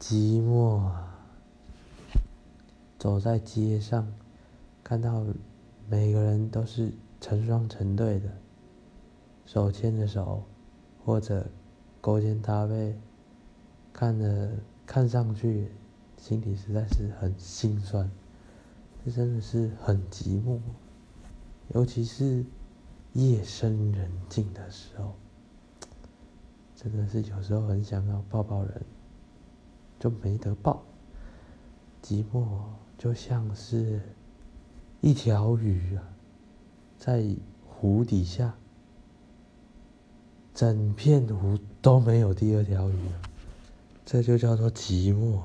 寂寞啊，走在街上，看到每个人都是成双成对的，手牵着手，或者勾肩搭背，看着看上去，心里实在是很心酸，这真的是很寂寞，尤其是夜深人静的时候，真的是有时候很想要抱抱人。就没得报，寂寞就像是一条鱼啊，在湖底下，整片湖都没有第二条鱼，这就叫做寂寞。